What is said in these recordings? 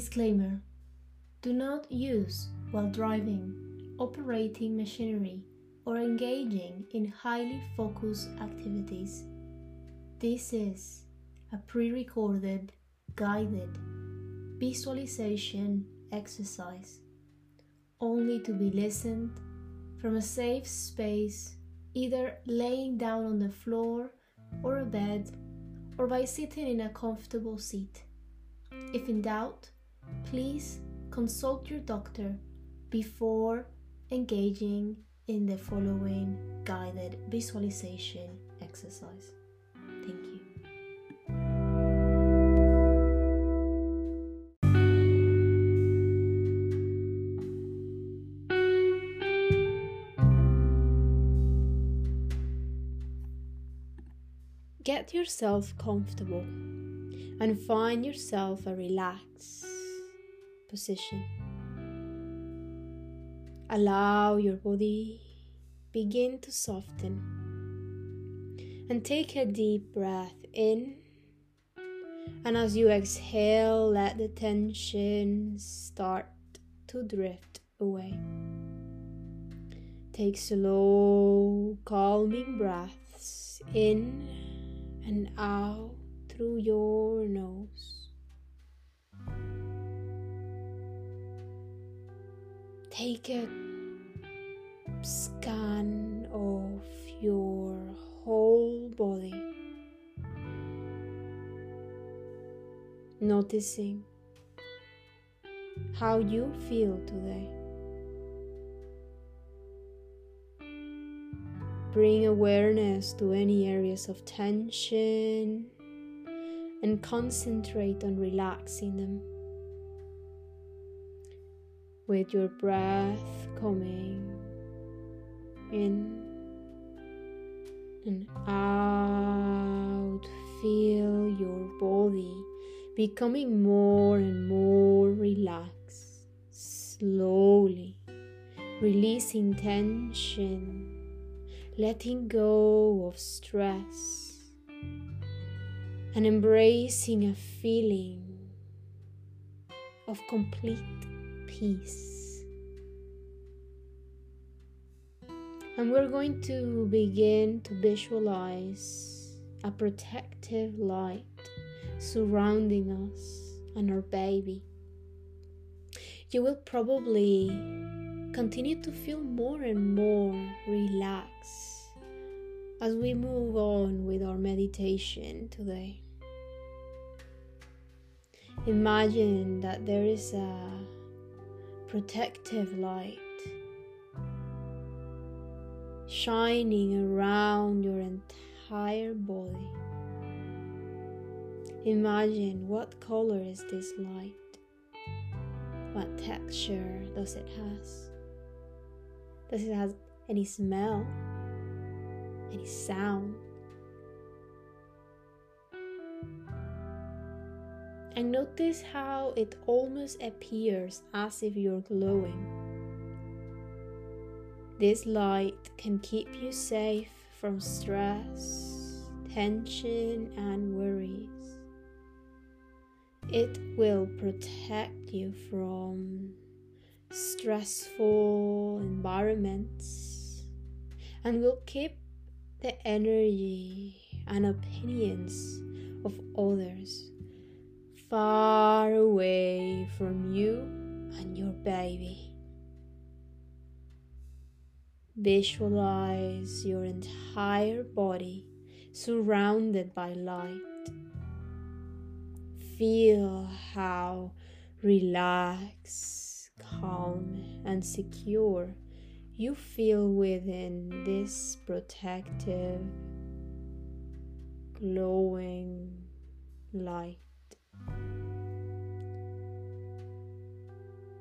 Disclaimer Do not use while driving, operating machinery, or engaging in highly focused activities. This is a pre recorded, guided visualization exercise, only to be listened from a safe space, either laying down on the floor or a bed, or by sitting in a comfortable seat. If in doubt, please consult your doctor before engaging in the following guided visualization exercise. Thank you. Get yourself comfortable and find yourself a relaxed position. Allow your body begin to soften and take a deep breath in. And as you exhale, let the tension start to drift away. Take slow, calming breaths in and out through your nose. Take a scan of your whole body, noticing how you feel today. Bring awareness to any areas of tension and concentrate on relaxing them. With your breath coming in and out, feel your body becoming more and more relaxed, slowly releasing tension letting go of stress and embracing a feeling of complete peace. And we're going to begin to visualize a protective light surrounding us and our baby. You will probably continue to feel more and more relaxed as we move on with our meditation today. Imagine that there is a protective light shining around your entire body. Imagine what color is this light? What texture does it has? Does it have any smell? Any sound? And notice how it almost appears as if you're glowing. This light can keep you safe from stress, tension, and worries. It will protect you from stressful environments and will keep the energy and opinions of others far away from you and your baby. Visualize your entire body surrounded by light. Feel how relaxed calm, and secure you feel within this protective, glowing light.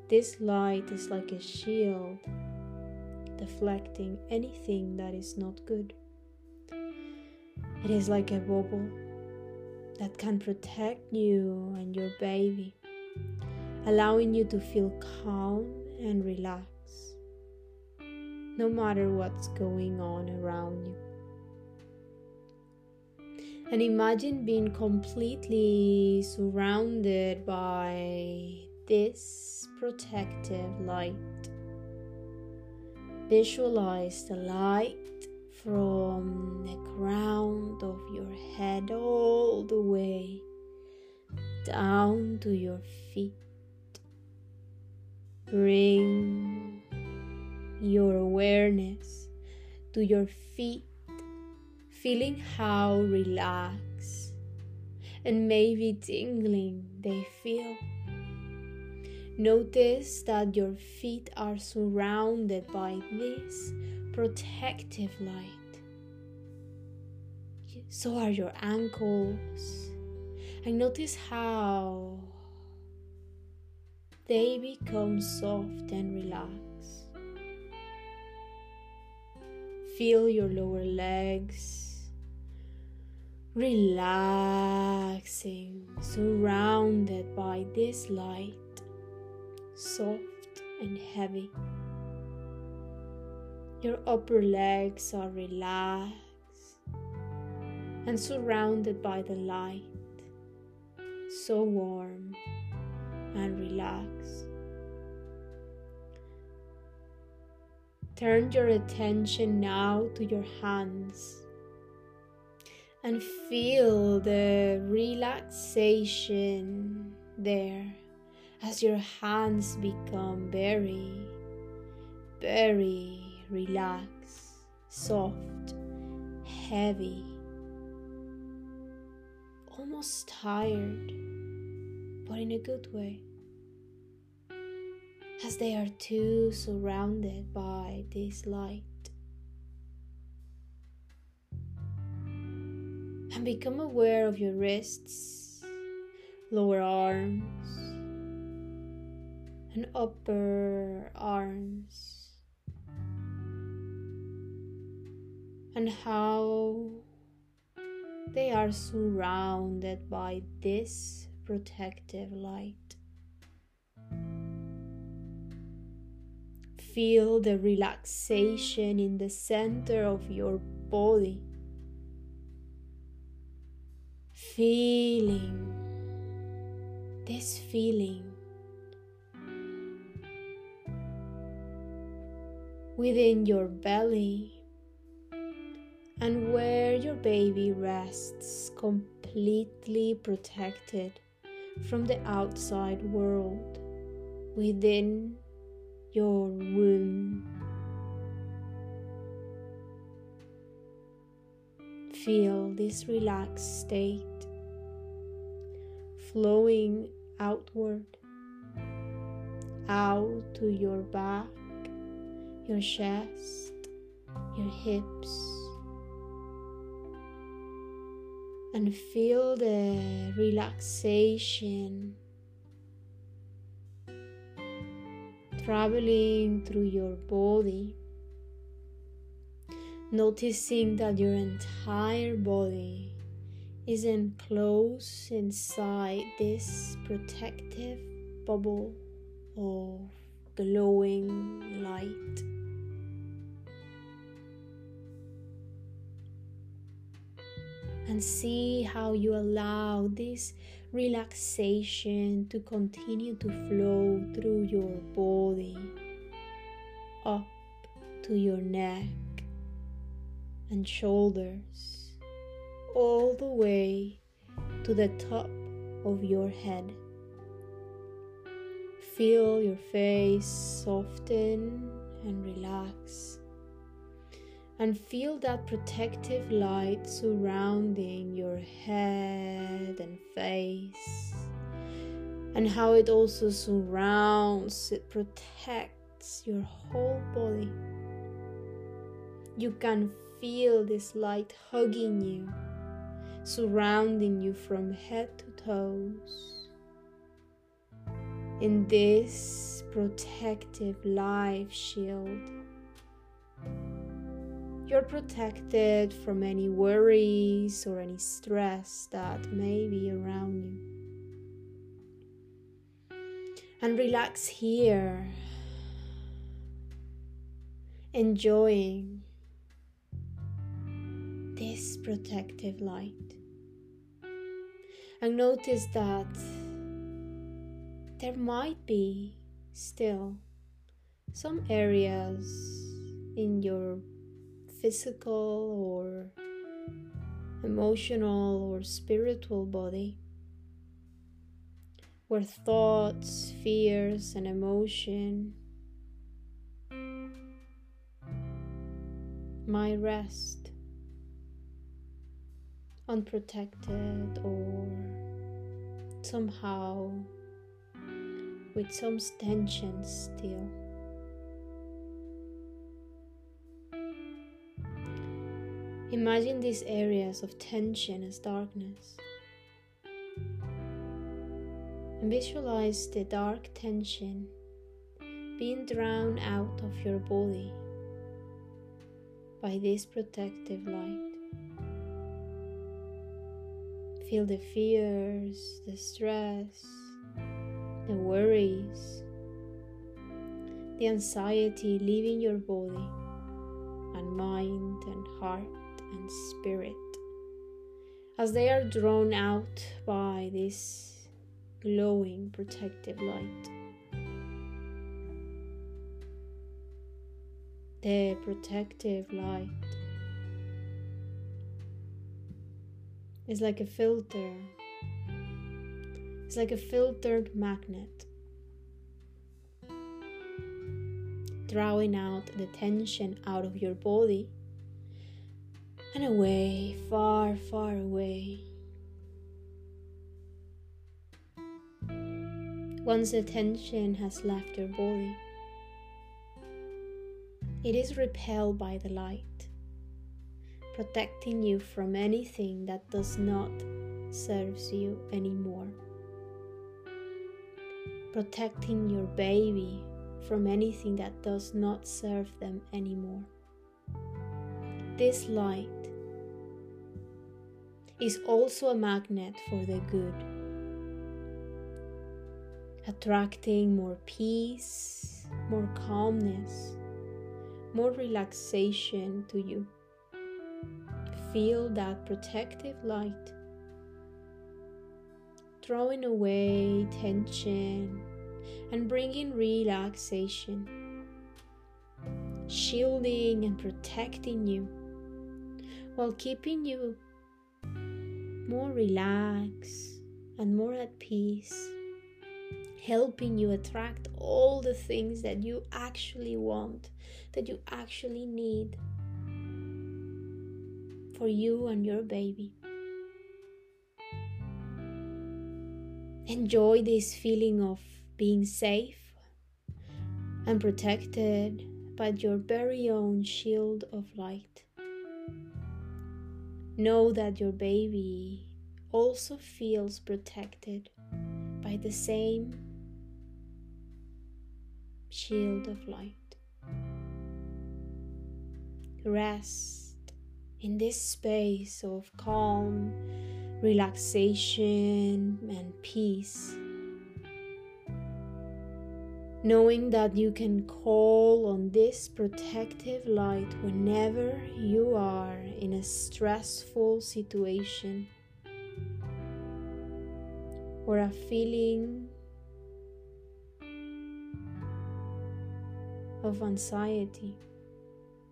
This light is like a shield, deflecting anything that is not good. It is like a bubble that can protect you and your baby allowing you to feel calm and relaxed, no matter what's going on around you. And imagine being completely surrounded by this protective light. Visualize the light from the crown of your head all the way down to your feet. Bring your awareness to your feet, feeling how relaxed and maybe tingling they feel. Notice that your feet are surrounded by this protective light. So are your ankles. And notice how they become soft and relaxed. Feel your lower legs relaxing, surrounded by this light soft and heavy. Your upper legs are relaxed and surrounded by the light, so warm and relaxed. Turn your attention now to your hands and feel the relaxation there as your hands become very, very relaxed, soft, heavy, almost tired, but in a good way, as they are too surrounded by this light. And become aware of your wrists, lower arms, and upper arms, and how they are surrounded by this protective light. Feel the relaxation in the center of your body. Feeling this feeling within your belly and where your baby rests completely protected from the outside world within your womb. Feel this relaxed state flowing outward, out to your back your chest, your hips, and feel the relaxation traveling through your body, noticing that your entire body is enclosed inside this protective bubble of glowing light. and see how you allow this relaxation to continue to flow through your body up to your neck and shoulders, all the way to the top of your head. Feel your face soften and relax and feel that protective light surrounding your head and face, and how it also surrounds, it protects your whole body. You can feel this light hugging you, surrounding you from head to toes. In this protective life shield you're protected from any worries or any stress that may be around you. And relax here, enjoying this protective light. And notice that there might be still some areas in your physical or emotional or spiritual body where thoughts, fears, and emotion might rest unprotected or somehow with some tension still. Imagine these areas of tension as darkness. And visualize the dark tension being drowned out of your body by this protective light. Feel the fears, the stress, the worries, the anxiety leaving your body and mind and heart and spirit as they are drawn out by this glowing protective light. The protective light is like a filter, it's like a filtered magnet. Drawing out the tension out of your body and away, far, far away. Once the tension has left your body, it is repelled by the light, protecting you from anything that does not serves you anymore. Protecting your baby from anything that does not serve them anymore. This light is also a magnet for the good, attracting more peace, more calmness, more relaxation to you. Feel that protective light, throwing away tension and bringing relaxation, shielding and protecting you while keeping you more relaxed and more at peace, helping you attract all the things that you actually want, that you actually need for you and your baby. Enjoy this feeling of being safe and protected by your very own shield of light. Know that your baby also feels protected by the same shield of light. Rest in this space of calm, relaxation, and peace. Knowing that you can call on this protective light whenever you are in a stressful situation or a feeling of anxiety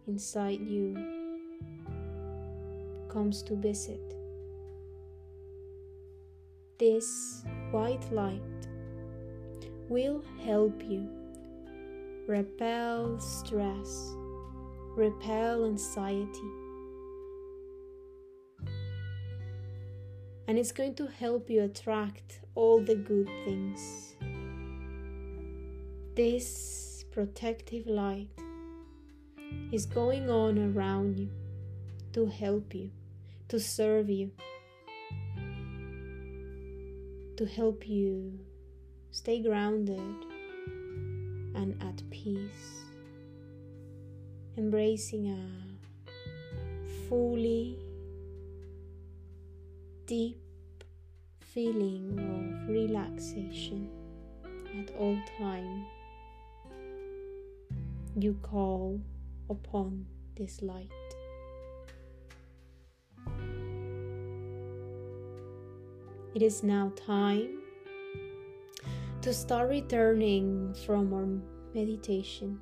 inside you comes to visit. This white light will help you repel stress, repel anxiety. And it's going to help you attract all the good things. This protective light is going on around you to help you, to serve you, to help you Stay grounded and at peace, embracing a fully deep feeling of relaxation at all time. You call upon this light. It is now time to start returning from our meditation.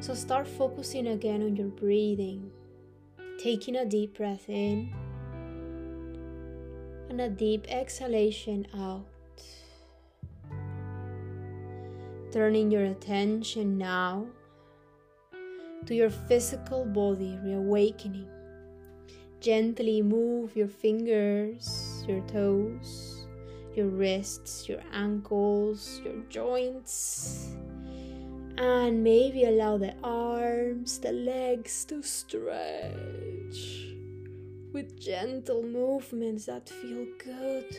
So start focusing again on your breathing, taking a deep breath in and a deep exhalation out. Turning your attention now to your physical body, reawakening. Gently move your fingers, your toes, your wrists, your ankles, your joints, and maybe allow the arms, the legs to stretch with gentle movements that feel good.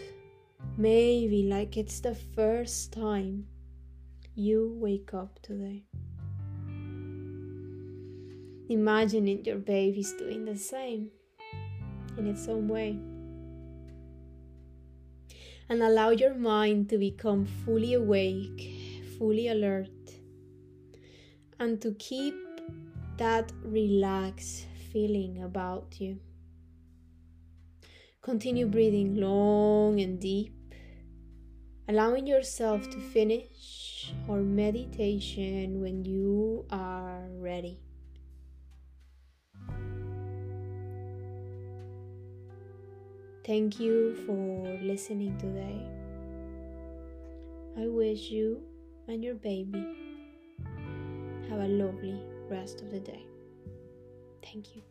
Maybe like it's the first time you wake up today. Imagining your baby's doing the same in its own way. And allow your mind to become fully awake, fully alert, and to keep that relaxed feeling about you. Continue breathing long and deep, allowing yourself to finish our meditation when you are ready. Thank you for listening today. I wish you and your baby have a lovely rest of the day. Thank you.